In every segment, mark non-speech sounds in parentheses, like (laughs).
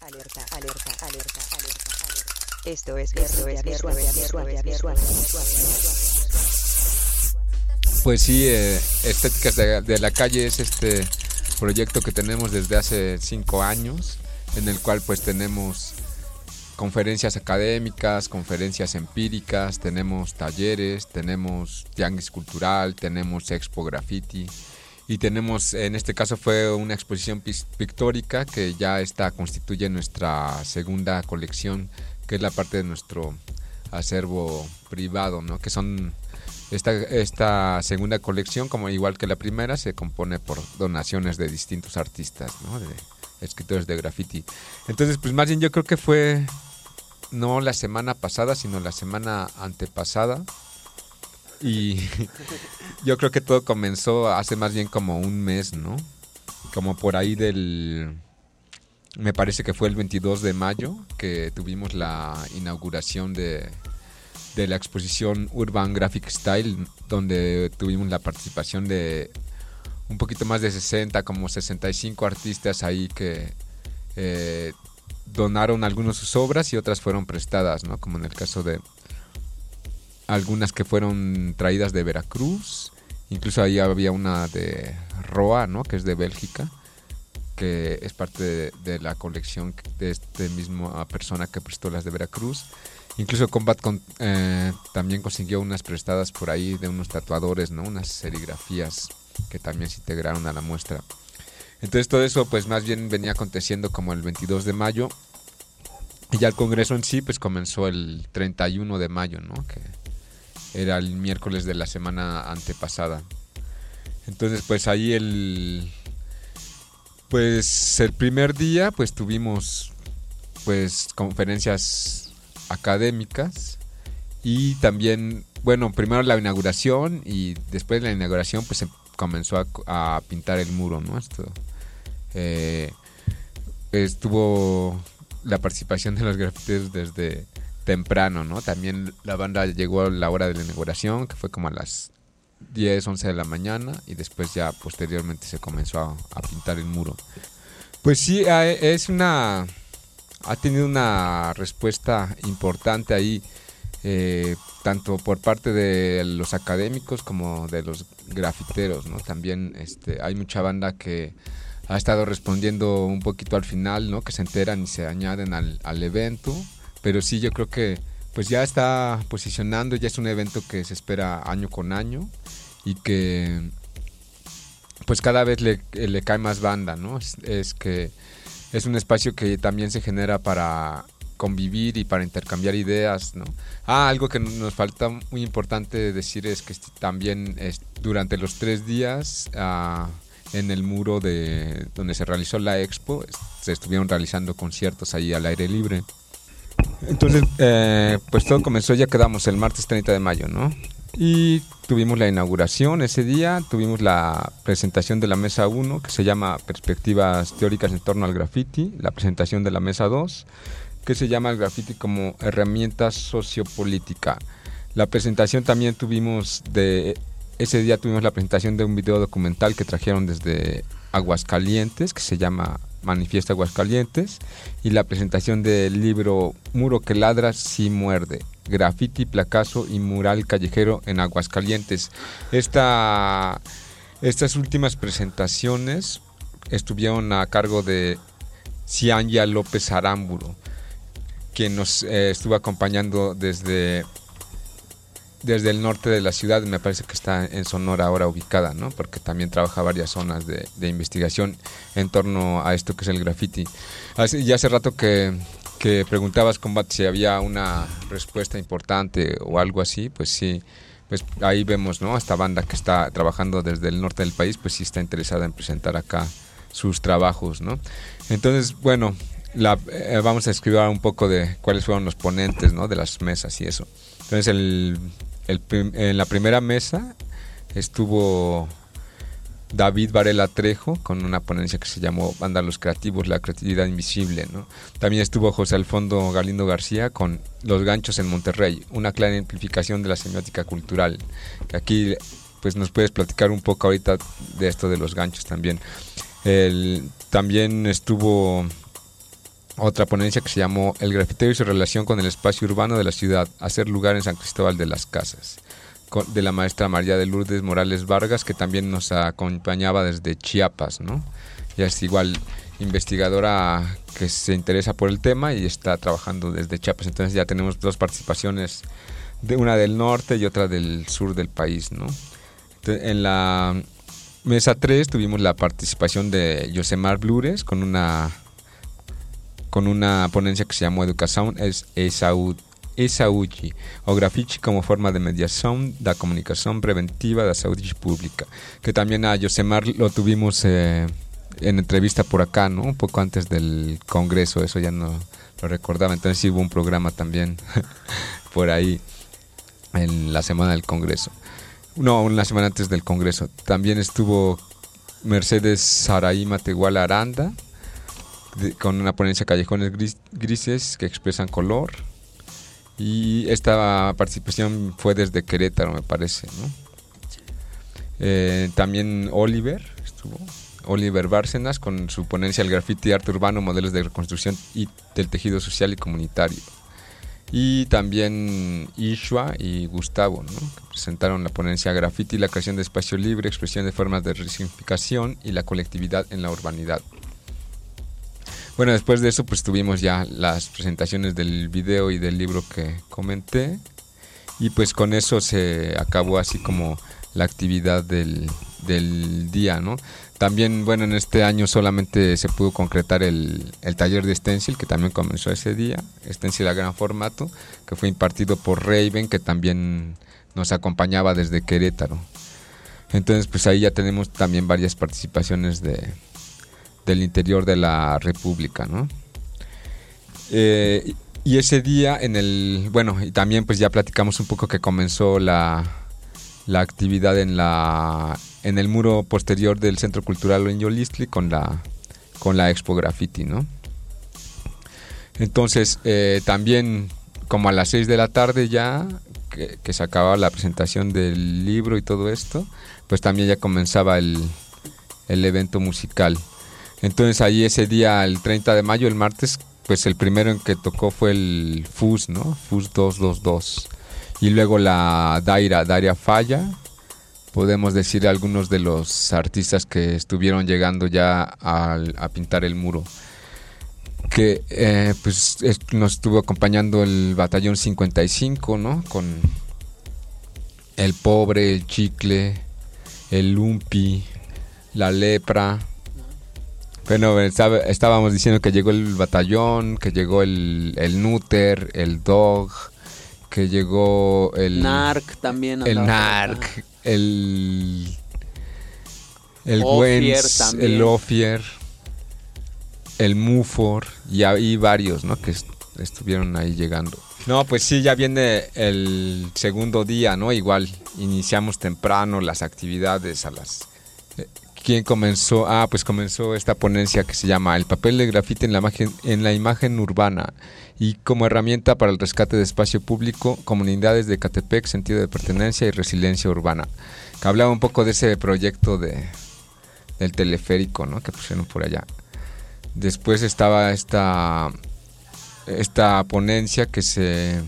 alerta, alerta, alerta, alerta, Esto es Esto es visual, visual, visual, Pues sí, eh, Estéticas de, de, la Calle es este proyecto que tenemos desde hace cinco años, en el cual pues tenemos conferencias académicas, conferencias empíricas, tenemos talleres, tenemos tianguis cultural, tenemos expo graffiti y tenemos, en este caso fue una exposición pictórica que ya está, constituye nuestra segunda colección, que es la parte de nuestro acervo privado, ¿no? que son esta, esta segunda colección, como igual que la primera, se compone por donaciones de distintos artistas, ¿no? de escritores de graffiti. Entonces, pues más bien yo creo que fue no la semana pasada, sino la semana antepasada, y (laughs) yo creo que todo comenzó hace más bien como un mes, ¿no? Como por ahí del... Me parece que fue el 22 de mayo que tuvimos la inauguración de, de la exposición Urban Graphic Style, donde tuvimos la participación de un poquito más de 60, como 65 artistas ahí que eh, donaron algunas sus obras y otras fueron prestadas, ¿no? Como en el caso de algunas que fueron traídas de Veracruz, incluso ahí había una de Roa, ¿no? que es de Bélgica, que es parte de, la colección de este mismo persona que prestó las de Veracruz. Incluso Combat eh, también consiguió unas prestadas por ahí de unos tatuadores, ¿no? unas serigrafías que también se integraron a la muestra. Entonces todo eso pues más bien venía aconteciendo como el 22 de mayo y ya el congreso en sí pues comenzó el 31 de mayo, ¿no? Que era el miércoles de la semana antepasada. Entonces, pues ahí el pues el primer día pues tuvimos pues conferencias académicas y también bueno primero la inauguración y después de la inauguración pues se comenzó a, pintar el muro no esto eh, estuvo la participación de los grafiteros desde temprano, ¿no? También la banda llegó a la hora de la inauguración, que fue como a las 10, 11 de la mañana, y después ya posteriormente se comenzó a, pintar el muro. Pues sí, es una... ha tenido una respuesta importante ahí, eh, tanto por parte de los académicos como de los grafiteros, ¿no? También este, hay mucha banda que ha estado respondiendo un poquito al final, ¿no? Que se enteran y se añaden al, al evento pero sí yo creo que pues ya está posicionando, ya es un evento que se espera año con año y que pues cada vez le, cae más banda, ¿no? Es, que es un espacio que también se genera para convivir y para intercambiar ideas, ¿no? Ah, algo que nos falta muy importante decir es que también durante los tres días ah, en el muro de donde se realizó la expo se estuvieron realizando conciertos ahí al aire libre. Entonces, eh, pues todo comenzó, ya quedamos el martes 30 de mayo, ¿no? Y tuvimos la inauguración ese día, tuvimos la presentación de la mesa 1, que se llama Perspectivas Teóricas en torno al graffiti, la presentación de la mesa 2, que se llama el graffiti como herramienta sociopolítica. La presentación también tuvimos de, ese día tuvimos la presentación de un video documental que trajeron desde Aguascalientes, que se llama Manifiesta Aguascalientes, y la presentación del libro Muro que ladra si muerde, grafiti, placazo y mural callejero en Aguascalientes. Esta, estas últimas presentaciones estuvieron a cargo de Cianya López Arámburo, quien nos eh, estuvo acompañando desde desde el norte de la ciudad, me parece que está en Sonora ahora ubicada, ¿no? Porque también trabaja varias zonas de, investigación en torno a esto que es el graffiti. Hace, ya hace rato que, que preguntabas, Combat, si había una respuesta importante o algo así, pues sí, pues ahí vemos, ¿no? Esta banda que está trabajando desde el norte del país, pues sí está interesada en presentar acá sus trabajos, ¿no? Entonces, bueno, la, eh, vamos a escribir un poco de cuáles fueron los ponentes, ¿no? De las mesas y eso. Entonces, el en la primera mesa estuvo David Varela Trejo con una ponencia que se llamó Los Creativos, la creatividad invisible. ¿no? También estuvo José Alfondo Galindo García con Los ganchos en Monterrey, una clara amplificación de la semiótica cultural. Aquí pues nos puedes platicar un poco ahorita de esto de los ganchos también. también estuvo otra ponencia que se llamó El grafitero y su relación con el espacio urbano de la ciudad, hacer lugar en San Cristóbal de las Casas, de la maestra María de Lourdes Morales Vargas, que también nos acompañaba desde Chiapas, ¿no? Ya es igual investigadora que se interesa por el tema y está trabajando desde Chiapas. Entonces ya tenemos dos participaciones, de una del norte y otra del sur del país, ¿no? en la mesa 3 tuvimos la participación de Yosemar Blures con una con una ponencia que se llamó Educación es Esauji o Grafici como forma de mediación la comunicación preventiva de la salud pública que también a Yosemar lo tuvimos eh, en entrevista por acá, ¿no? Un poco antes del Congreso, eso ya no lo recordaba. Entonces sí hubo un programa también (laughs) por ahí en la semana del Congreso. No, una semana antes del Congreso. También estuvo Mercedes Saraí Matehuala Aranda con una ponencia Callejones Grises que expresan color. Y esta participación fue desde Querétaro, me parece. Eh, también Oliver estuvo Oliver Bárcenas con su ponencia El grafiti arte urbano, modelos de reconstrucción y del tejido social y comunitario. Y también Ishua y Gustavo, que presentaron la ponencia Graffiti, la creación de espacio libre, expresión de formas de resignificación y la colectividad en la urbanidad. Bueno, después de eso pues tuvimos ya las presentaciones del video y del libro que comenté y pues con eso se acabó así como la actividad del, del día, ¿no? También, bueno, en este año solamente se pudo concretar el, taller de Stencil, que también comenzó ese día, Stencil a gran formato, que fue impartido por Raven, que también nos acompañaba desde Querétaro. Entonces, pues ahí ya tenemos también varias participaciones de, del interior de la República, ¿no? Eh, y ese día en el, bueno, y también pues ya platicamos un poco que comenzó la, la actividad en la en el muro posterior del Centro Cultural en con la, con la Expo Graffiti, ¿no? Entonces, eh, también como a las 6 de la tarde ya, que, se acababa la presentación del libro y todo esto, pues también ya comenzaba el, el evento musical. Entonces ahí ese día, el 30 de mayo, el martes, pues el primero en que tocó fue el FUS, ¿no? FUS 222. Y luego la Daira, Daria Falla, podemos decir algunos de los artistas que estuvieron llegando ya a, pintar el muro. Que eh, pues nos estuvo acompañando el batallón 55, ¿no? Con el pobre, el chicle, el lumpi, la lepra. Bueno, estábamos diciendo que llegó el batallón, que llegó el, el Nuter, el Dog, que llegó el... Narc también. El Narc, el el Gwens, el Ofier, el Mufor y hay varios, ¿no? Que estuvieron ahí llegando. No, pues sí, ya viene el segundo día, ¿no? Igual iniciamos temprano las actividades a las ¿Quién comenzó? Ah, pues comenzó esta ponencia que se llama El papel de grafite en la imagen, en la imagen urbana y como herramienta para el rescate de espacio público, comunidades de Catepec, sentido de pertenencia y resiliencia urbana. Que hablaba un poco de ese proyecto de, del teleférico ¿no? que pusieron por allá. Después estaba esta, esta ponencia que se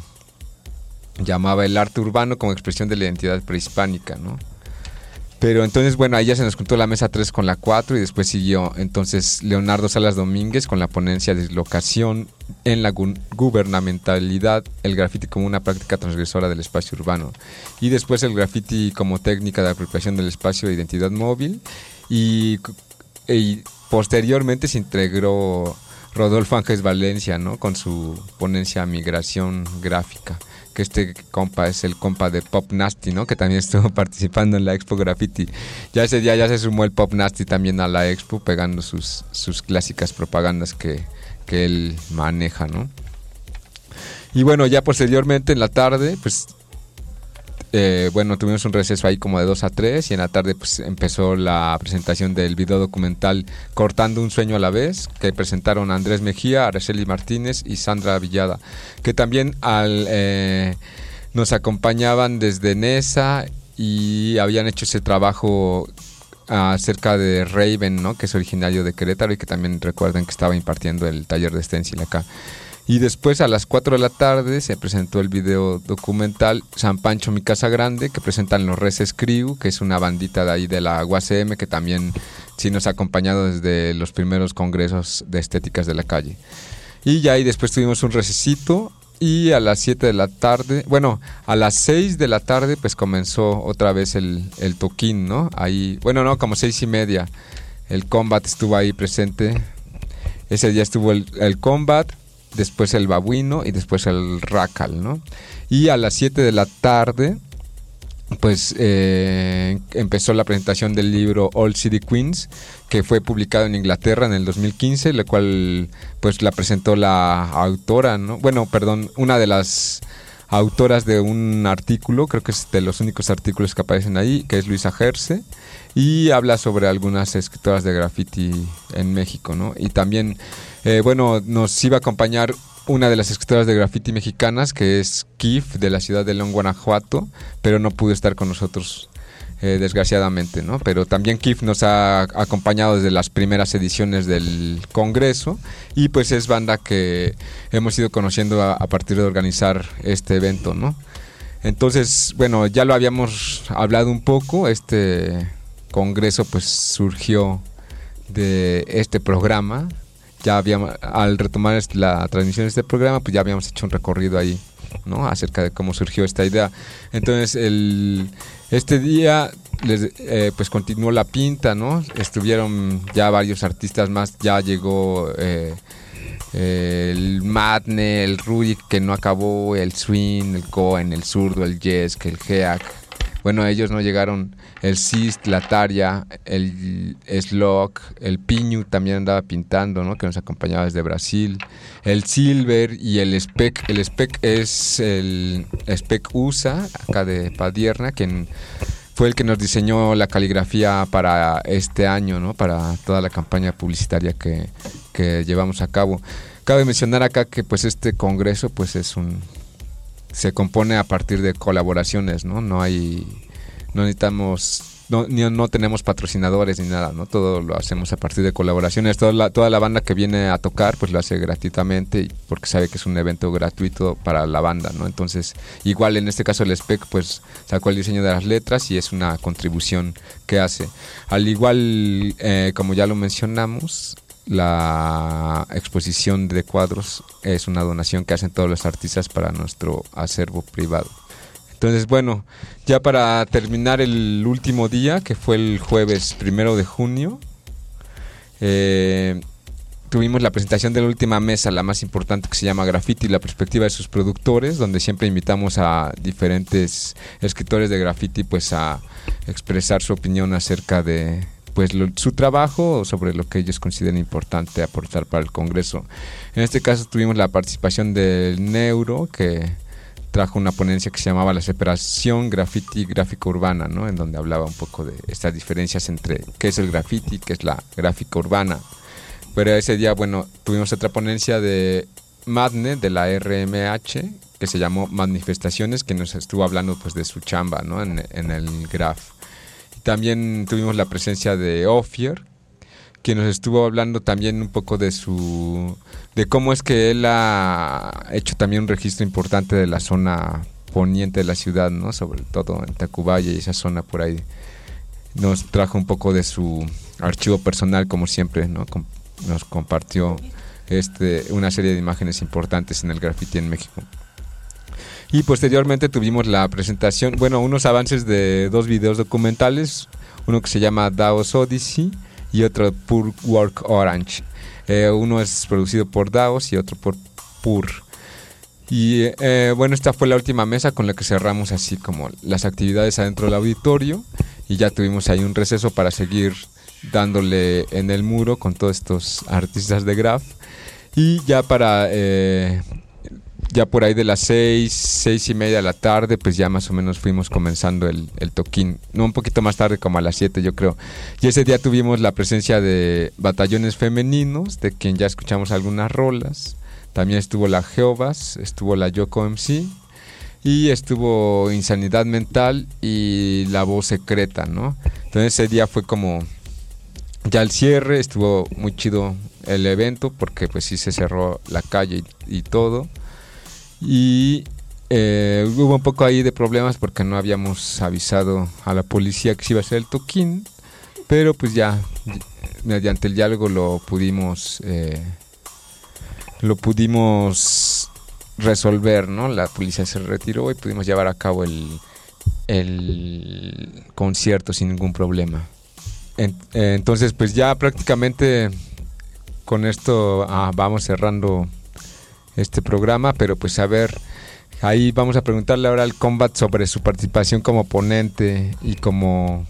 llamaba El arte urbano como expresión de la identidad prehispánica, ¿no? Pero entonces, bueno, ahí ya se nos juntó la mesa 3 con la 4 y después siguió entonces Leonardo Salas Domínguez con la ponencia de dislocación en la gubernamentalidad, el graffiti como una práctica transgresora del espacio urbano. Y después el graffiti como técnica de apropiación del espacio de identidad móvil. Y, posteriormente se integró Rodolfo Ángeles Valencia, ¿no? Con su ponencia Migración Gráfica que este compa es el compa de Pop Nasty, ¿no? Que también (laughs) estuvo participando en la Expo Graffiti. Ya ese día ya se sumó el Pop Nasty también a la Expo, pegando sus, sus clásicas propagandas que, que él maneja, ¿no? Y bueno, ya posteriormente en la tarde, pues eh, bueno, tuvimos un receso ahí como de 2 a 3 y en la tarde pues empezó la presentación del video documental Cortando un sueño a la vez, que presentaron Andrés Mejía, Araceli Martínez y Sandra Villada, que también al, eh, nos acompañaban desde NESA y habían hecho ese trabajo acerca de Raven. Que es originario de Querétaro y que también recuerden que estaba impartiendo el taller de stencil acá. Y después a las 4 de la tarde se presentó el video documental San Pancho, mi casa grande, que presentan los Reses Crew, que es una bandita de ahí de la UACM que también sí nos ha acompañado desde los primeros congresos de estéticas de la calle. Y ya ahí después tuvimos un recesito y a las 7 de la tarde, bueno, a las 6 de la tarde pues comenzó otra vez el, el toquín, ¿no? Ahí, bueno, no, como seis y media. El combat estuvo ahí presente. Ese día estuvo el, el combat después el babuino y después el racal, ¿no? Y a las 7 de la tarde, pues eh, empezó la presentación del libro All City Queens, que fue publicado en Inglaterra en el 2015, la cual pues la presentó la autora, ¿no? Bueno, perdón, una de las autoras de un artículo, creo que es de los únicos artículos que aparecen ahí, que es Luisa Gerse, y habla sobre algunas escritoras de graffiti en México, ¿no? Y también eh, bueno, nos iba a acompañar una de las escritoras de graffiti mexicanas, que es Kif, de la ciudad de León, Guanajuato, pero no pudo estar con nosotros, eh, desgraciadamente, ¿no? Pero también Kif nos ha acompañado desde las primeras ediciones del Congreso y pues es banda que hemos ido conociendo a, a partir de organizar este evento, ¿no? Entonces, bueno, ya lo habíamos hablado un poco, este Congreso pues surgió de este programa ya habíamos, al retomar la transmisión de este programa, pues ya habíamos hecho un recorrido ahí, ¿no? Acerca de cómo surgió esta idea. Entonces, el, este día, les, eh, pues continuó la pinta, ¿no? Estuvieron ya varios artistas más, ya llegó eh, el Madne, el Rudy que no acabó, el Swing, el Cohen, el Zurdo, el Yes, el Geak. Bueno, ellos no llegaron el Sist, la Taria, el Slok, el Piñu también andaba pintando, ¿no? Que nos acompañaba desde Brasil. El Silver y el Spec. El Spec es el Spec USA, acá de Padierna, quien fue el que nos diseñó la caligrafía para este año, ¿no? Para toda la campaña publicitaria que, que llevamos a cabo. Cabe mencionar acá que pues este congreso pues es un se compone a partir de colaboraciones, ¿no? No hay no necesitamos no, no tenemos patrocinadores ni nada, ¿no? Todo lo hacemos a partir de colaboraciones. Toda la, toda la banda que viene a tocar, pues lo hace gratuitamente porque sabe que es un evento gratuito para la banda, ¿no? Entonces, igual en este caso el SPEC, pues sacó el diseño de las letras y es una contribución que hace. Al igual, eh, como ya lo mencionamos, la exposición de cuadros es una donación que hacen todos los artistas para nuestro acervo privado. Entonces, bueno, ya para terminar el último día, que fue el jueves primero de junio, eh, tuvimos la presentación de la última mesa, la más importante que se llama Graffiti, la perspectiva de sus productores, donde siempre invitamos a diferentes escritores de graffiti pues a expresar su opinión acerca de pues su trabajo sobre lo que ellos consideran importante aportar para el Congreso. En este caso tuvimos la participación del Neuro, que trajo una ponencia que se llamaba La separación graffiti gráfica urbana, ¿no? En donde hablaba un poco de estas diferencias entre qué es el graffiti, qué es la gráfica urbana. Pero ese día, bueno, tuvimos otra ponencia de Madne, de la RMH, que se llamó Manifestaciones, que nos estuvo hablando pues de su chamba, ¿no? En, en el graph. También tuvimos la presencia de Ofier, que nos estuvo hablando también un poco de su de cómo es que él ha hecho también un registro importante de la zona poniente de la ciudad, ¿no? Sobre todo en Tacubaya y esa zona por ahí. Nos trajo un poco de su archivo personal como siempre, ¿no? nos compartió este una serie de imágenes importantes en el graffiti en México. Y posteriormente tuvimos la presentación, bueno, unos avances de dos videos documentales, uno que se llama Daos Odyssey y otro Pur Work Orange. Eh, uno es producido por DAOS y otro por Pur. Y eh, bueno, esta fue la última mesa con la que cerramos así como las actividades adentro del auditorio y ya tuvimos ahí un receso para seguir dándole en el muro con todos estos artistas de graph. Y ya para eh, ya por ahí de las seis, seis y media de la tarde, pues ya más o menos fuimos comenzando el, el toquín. No, un poquito más tarde, como a las siete, yo creo. Y ese día tuvimos la presencia de batallones femeninos, de quien ya escuchamos algunas rolas. También estuvo la Jehovas, estuvo la Yoko MC. y estuvo Insanidad Mental y La Voz Secreta, ¿no? Entonces ese día fue como ya el cierre, estuvo muy chido el evento porque pues sí se cerró la calle y, todo. Y eh, hubo un poco ahí de problemas porque no habíamos avisado a la policía que se iba a hacer el toquín, pero pues ya mediante el diálogo lo pudimos eh, lo pudimos resolver, ¿no? La policía se retiró y pudimos llevar a cabo el, el concierto sin ningún problema. Eh, entonces, pues ya prácticamente con esto ah, vamos cerrando este programa, pero pues a ver, ahí vamos a preguntarle ahora al Combat sobre su participación como ponente y como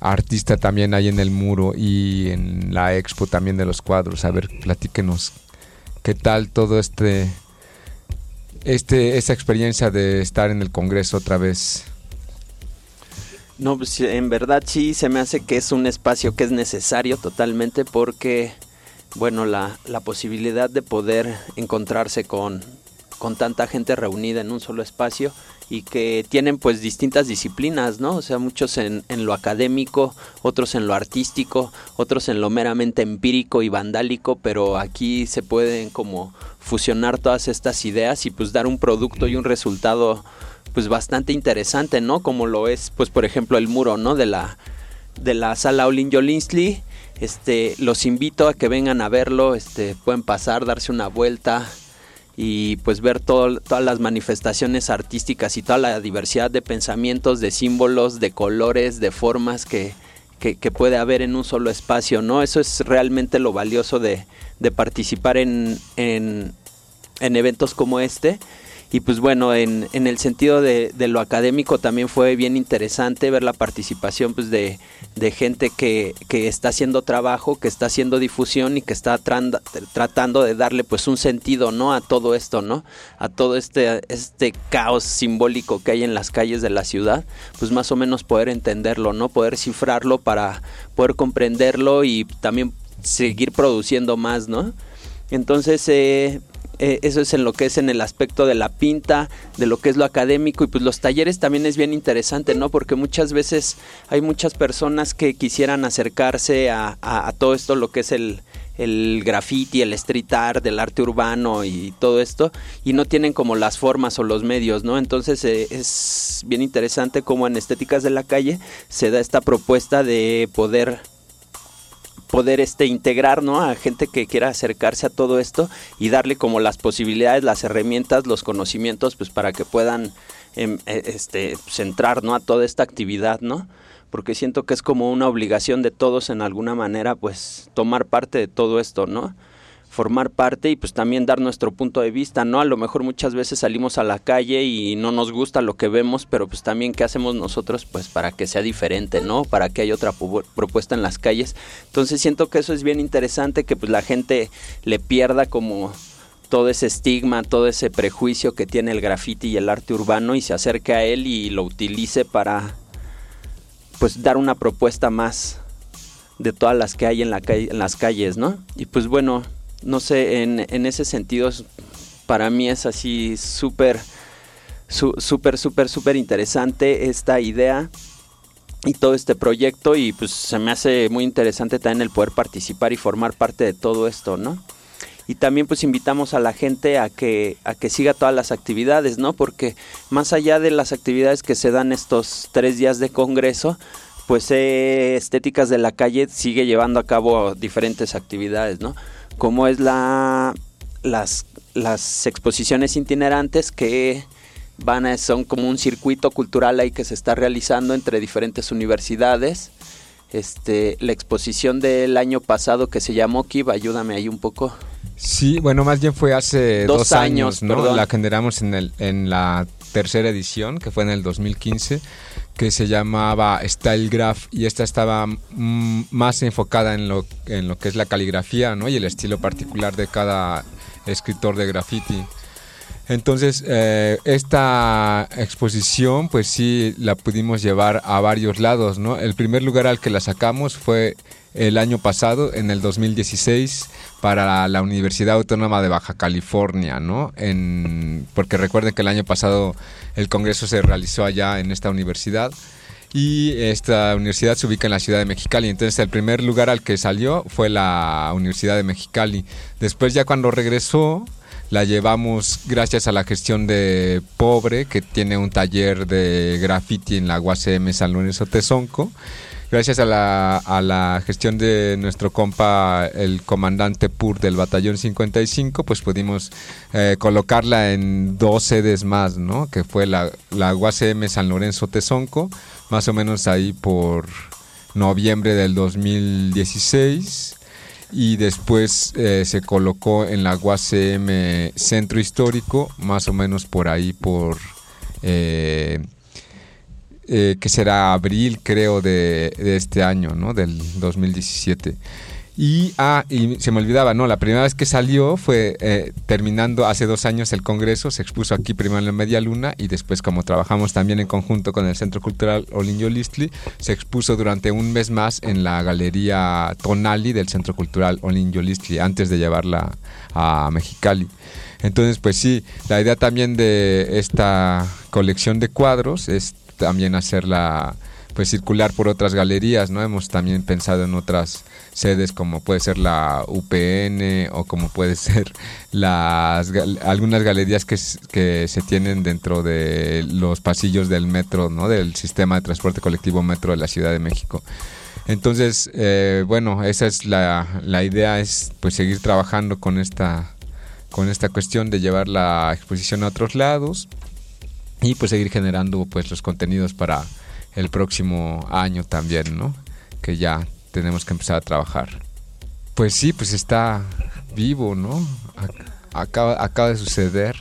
artista también ahí en el muro y en la expo también de los cuadros. A ver, platíquenos qué tal todo este, este, esa experiencia de estar en el Congreso otra vez. No, pues en verdad sí se me hace que es un espacio que es necesario totalmente porque, bueno, la, la posibilidad de poder encontrarse con, con tanta gente reunida en un solo espacio y que tienen pues distintas disciplinas, ¿no? O sea, muchos en, en, lo académico, otros en lo artístico, otros en lo meramente empírico y vandálico, pero aquí se pueden como fusionar todas estas ideas y pues dar un producto y un resultado pues bastante interesante, ¿no? Como lo es, pues por ejemplo, el muro, ¿no? De la, de la sala Olin Jolinsley. Este, los invito a que vengan a verlo, este, pueden pasar, darse una vuelta y pues ver todas las manifestaciones artísticas y toda la diversidad de pensamientos, de símbolos, de colores, de formas que, que, puede haber en un solo espacio, ¿no? Eso es realmente lo valioso de, de participar en, en, en eventos como este y pues bueno, en, en el sentido de, de, lo académico también fue bien interesante ver la participación pues de, de gente que, que, está haciendo trabajo, que está haciendo difusión y que está tratando de darle pues un sentido, ¿no? A todo esto, ¿no? A todo este, este caos simbólico que hay en las calles de la ciudad, pues más o menos poder entenderlo, ¿no? Poder cifrarlo para poder comprenderlo y también seguir produciendo más, ¿no? Entonces, eh, eh, eso es en lo que es en el aspecto de la pinta, de lo que es lo académico y pues los talleres también es bien interesante, ¿no? Porque muchas veces hay muchas personas que quisieran acercarse a, todo esto, lo que es el, el graffiti, el street art, del arte urbano y todo esto, y no tienen como las formas o los medios, ¿no? Entonces eh, es bien interesante cómo en Estéticas de la Calle se da esta propuesta de poder poder este integrar ¿no? a gente que quiera acercarse a todo esto y darle como las posibilidades, las herramientas, los conocimientos, pues para que puedan em, e, este, centrar ¿no? a toda esta actividad, ¿no? Porque siento que es como una obligación de todos en alguna manera, pues tomar parte de todo esto, ¿no? Formar parte y pues también dar nuestro punto de vista, ¿no? A lo mejor muchas veces salimos a la calle y no nos gusta lo que vemos, pero pues también qué hacemos nosotros pues para que sea diferente, ¿no? Para que haya otra propuesta en las calles. Entonces siento que eso es bien interesante que pues la gente le pierda como todo ese estigma, todo ese prejuicio que tiene el graffiti y el arte urbano y se acerque a él y lo utilice para pues dar una propuesta más de todas las que hay en, la en las calles, ¿no? Y pues bueno, no sé, en, en ese sentido para mí es así súper, súper, súper, súper interesante esta idea y todo este proyecto y pues se me hace muy interesante también el poder participar y formar parte de todo esto, ¿no? Y también pues invitamos a la gente a que, a que siga todas las actividades, ¿no? Porque más allá de las actividades que se dan estos tres días de congreso, pues eh, Estéticas de la Calle sigue llevando a cabo diferentes actividades, ¿no? Como es la, las, las exposiciones itinerantes que van a, son como un circuito cultural ahí que se está realizando entre diferentes universidades. Este, la exposición del año pasado que se llamó Kib, ayúdame ahí un poco. Sí, bueno, más bien fue hace dos, años, ¿no? La generamos en, el, en la tercera edición, que fue en el 2015 que se llamaba Style Graph y esta estaba más enfocada en lo, en lo que es la caligrafía ¿no? y el estilo particular de cada escritor de graffiti. Entonces, eh, esta exposición, pues sí, la pudimos llevar a varios lados, ¿no? El primer lugar al que la sacamos fue el año pasado, en el 2016, para la Universidad Autónoma de Baja California, ¿no? Porque recuerden que el año pasado el congreso se realizó allá en esta universidad y esta universidad se ubica en la ciudad de Mexicali. Entonces el primer lugar al que salió fue la Universidad de Mexicali. Después ya cuando regresó la llevamos gracias a la gestión de Pobre, que tiene un taller de graffiti en la UACM San Lorenzo Tezonco gracias a la, a la gestión de nuestro compa, el comandante PUR del Batallón 55, pues pudimos eh, colocarla en dos sedes más, ¿no? Que fue la, la UACM San Lorenzo Tezonco, más o menos ahí por noviembre del 2016 y después eh, se colocó en la UACM Centro Histórico, más o menos por ahí por... Eh, eh, que será abril, creo, de, este año, ¿no? Del 2017. Y, ah, y se me olvidaba, no, la primera vez que salió fue eh, terminando hace dos años el Congreso, se expuso aquí primero en la Media Luna y después como trabajamos también en conjunto con el Centro Cultural Olinjo Listli, se expuso durante un mes más en la Galería Tonali del Centro Cultural Olinjo Listli, antes de llevarla a Mexicali. Entonces, pues sí, la idea también de esta colección de cuadros es también hacerla pues circular por otras galerías, ¿no? Hemos también pensado en otras sedes como puede ser la UPN o como puede (laughs) ser las algunas galerías que, que se tienen dentro de los pasillos del metro, ¿no? Del sistema de transporte colectivo metro de la Ciudad de México. Entonces, eh, bueno, esa es la, la idea, es pues seguir trabajando con esta, con esta cuestión de llevar la exposición a otros lados y pues seguir generando pues los contenidos para el próximo año también, ¿no? Que ya tenemos que empezar a trabajar. Pues sí, pues está vivo, ¿no? Acaba, de suceder.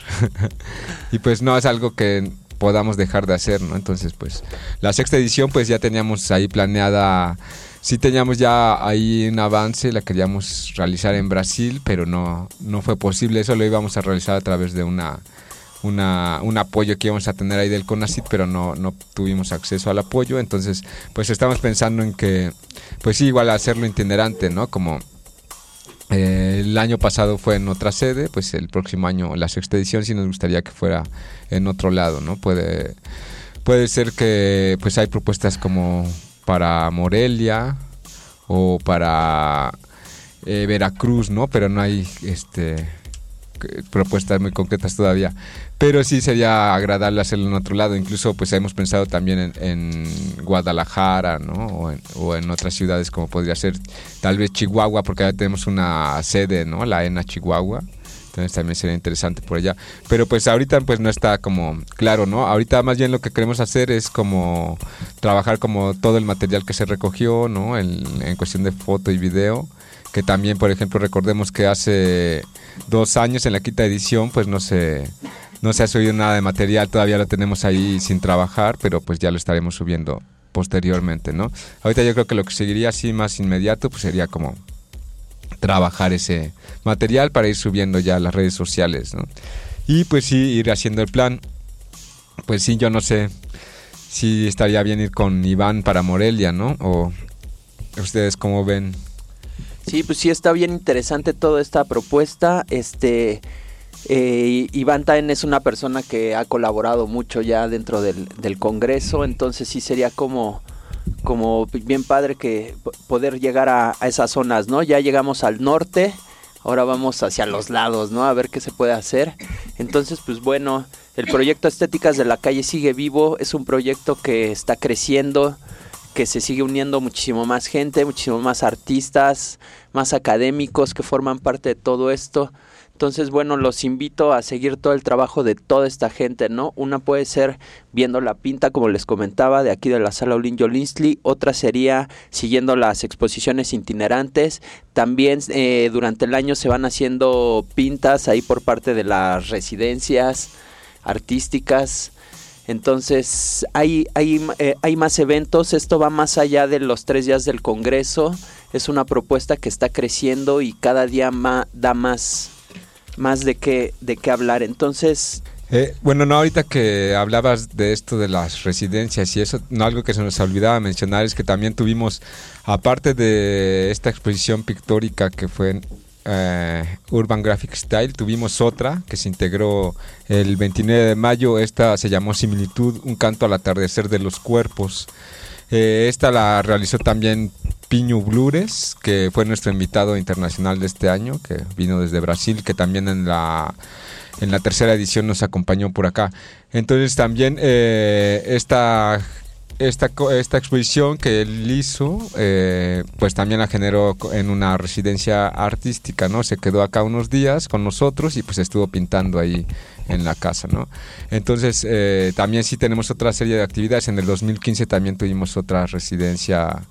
(laughs) y pues no es algo que podamos dejar de hacer, ¿no? Entonces, pues la sexta edición pues ya teníamos ahí planeada, sí teníamos ya ahí un avance, la queríamos realizar en Brasil, pero no, no fue posible, eso lo íbamos a realizar a través de una una, un apoyo que íbamos a tener ahí del CONACIT, pero no, no tuvimos acceso al apoyo. Entonces, pues estamos pensando en que, pues sí, igual hacerlo itinerante, ¿no? Como eh, el año pasado fue en otra sede, pues el próximo año, la sexta edición, sí nos gustaría que fuera en otro lado, ¿no? Puede, puede ser que, pues hay propuestas como para Morelia o para eh, Veracruz, ¿no? Pero no hay, este propuestas muy concretas todavía. Pero sí sería agradable hacerlo en otro lado. Incluso pues hemos pensado también en, Guadalajara, ¿no? O en, otras ciudades como podría ser tal vez Chihuahua, porque ya tenemos una sede, ¿no? La ENA Chihuahua. Entonces también sería interesante por allá. Pero pues ahorita pues no está como claro, ¿no? Ahorita más bien lo que queremos hacer es como trabajar como todo el material que se recogió, ¿no? En, en cuestión de foto y video. Que también, por ejemplo, recordemos que hace dos años en la quinta edición, pues no se, no se ha subido nada de material, todavía lo tenemos ahí sin trabajar, pero pues ya lo estaremos subiendo posteriormente, ¿no? Ahorita yo creo que lo que seguiría así más inmediato, pues sería como trabajar ese material para ir subiendo ya a las redes sociales, ¿no? Y pues sí, ir haciendo el plan. Pues sí, yo no sé si estaría bien ir con Iván para Morelia, ¿no? O ustedes cómo ven Sí, pues sí está bien interesante toda esta propuesta. Este eh, Iván Taen es una persona que ha colaborado mucho ya dentro del, Congreso, entonces sí sería como como bien padre que poder llegar a, a, esas zonas, ¿no? Ya llegamos al norte, ahora vamos hacia los lados, ¿no? A ver qué se puede hacer. Entonces, pues bueno, el proyecto Estéticas de la Calle sigue vivo, es un proyecto que está creciendo, que se sigue uniendo muchísimo más gente, muchísimo más artistas, más académicos que forman parte de todo esto. Entonces, bueno, los invito a seguir todo el trabajo de toda esta gente, ¿no? Una puede ser viendo la pinta, como les comentaba, de aquí de la sala Olin Jolinsley. Otra sería siguiendo las exposiciones itinerantes. También eh, durante el año se van haciendo pintas ahí por parte de las residencias artísticas. Entonces, hay, hay, eh, hay más eventos, esto va más allá de los tres días del Congreso, es una propuesta que está creciendo y cada día da más, más de, qué, de qué hablar. Entonces, Eh, bueno, no, ahorita que hablabas de esto de las residencias y eso, no algo que se nos olvidaba mencionar es que también tuvimos, aparte de esta exposición pictórica que fue eh, Urban Graphic Style, tuvimos otra que se integró el 29 de mayo, esta se llamó Similitud, un canto al atardecer de los cuerpos. Eh, esta la realizó también Piño Blures, que fue nuestro invitado internacional de este año, que vino desde Brasil, que también en la en la tercera edición nos acompañó por acá. Entonces también eh, esta, esta, esta exposición que él hizo, eh, pues también la generó en una residencia artística, ¿no? Se quedó acá unos días con nosotros y pues estuvo pintando ahí en la casa, ¿no? Entonces eh, también sí tenemos otra serie de actividades. En el 2015 también tuvimos otra residencia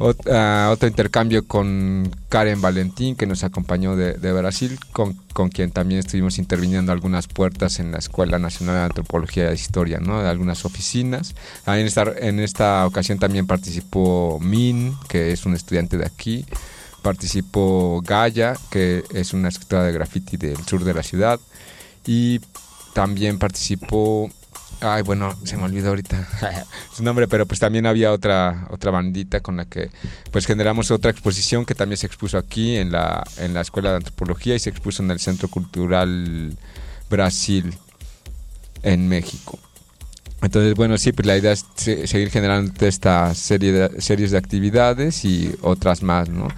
Ah, otro intercambio con Karen Valentín, que nos acompañó de, Brasil, con, quien también estuvimos interviniendo algunas puertas en la Escuela Nacional de Antropología e Historia, ¿no? de algunas oficinas. Ah, en, esta, en esta ocasión también participó Min, que es un estudiante de aquí. Participó Gaia, que es una escritora de graffiti del sur de la ciudad. Y también participó Ay, bueno, se me olvidó ahorita (laughs) su nombre, pero pues también había otra otra bandita con la que pues generamos otra exposición que también se expuso aquí en la en la Escuela de Antropología y se expuso en el Centro Cultural Brasil en México. Entonces, bueno, sí, pues la idea es seguir generando esta serie de, series de actividades y otras más, ¿no?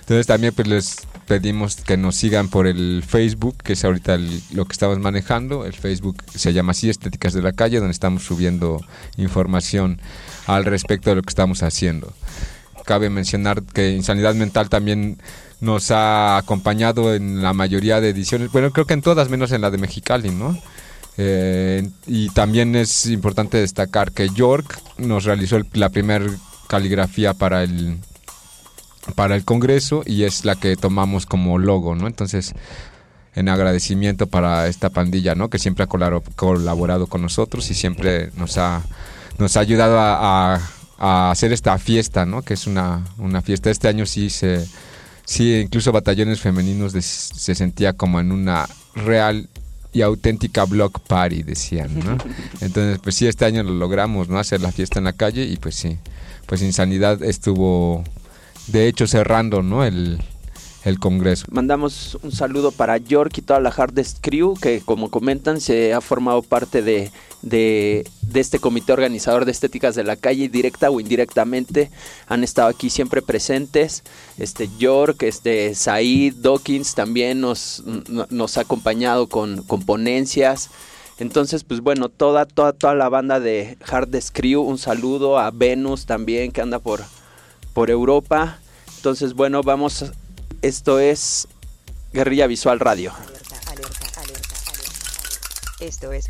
Entonces también pues les pedimos que nos sigan por el Facebook, que es ahorita lo que estamos manejando. El Facebook se llama así, Estéticas de la Calle, donde estamos subiendo información al respecto de lo que estamos haciendo. Cabe mencionar que Insanidad Mental también nos ha acompañado en la mayoría de ediciones, bueno, creo que en todas, menos en la de Mexicali, ¿no? Eh, y también es importante destacar que York nos realizó la primera caligrafía para el para el Congreso y es la que tomamos como logo, ¿no? Entonces, en agradecimiento para esta pandilla, ¿no? Que siempre ha colaborado con nosotros y siempre nos ha, nos ha ayudado a, hacer esta fiesta, ¿no? Que es una, una, fiesta. Este año sí se, sí, incluso batallones femeninos se sentía como en una real y auténtica block party, decían, ¿no? (laughs) Entonces, pues sí, este año lo logramos, ¿no? Hacer la fiesta en la calle y pues sí, pues Insanidad estuvo de hecho cerrando ¿no? el, Congreso. Mandamos un saludo para York y toda la Hardest Crew, que como comentan se ha formado parte de, de, este comité organizador de estéticas de la calle, directa o indirectamente. Han estado aquí siempre presentes. Este York, este Said, Dawkins también nos, nos ha acompañado con, con ponencias. Entonces, pues bueno, toda, toda, toda la banda de Hardest Crew, un saludo a Venus también que anda por, por Europa. Entonces, bueno, vamos, esto es Guerrilla Visual Radio. Esto es.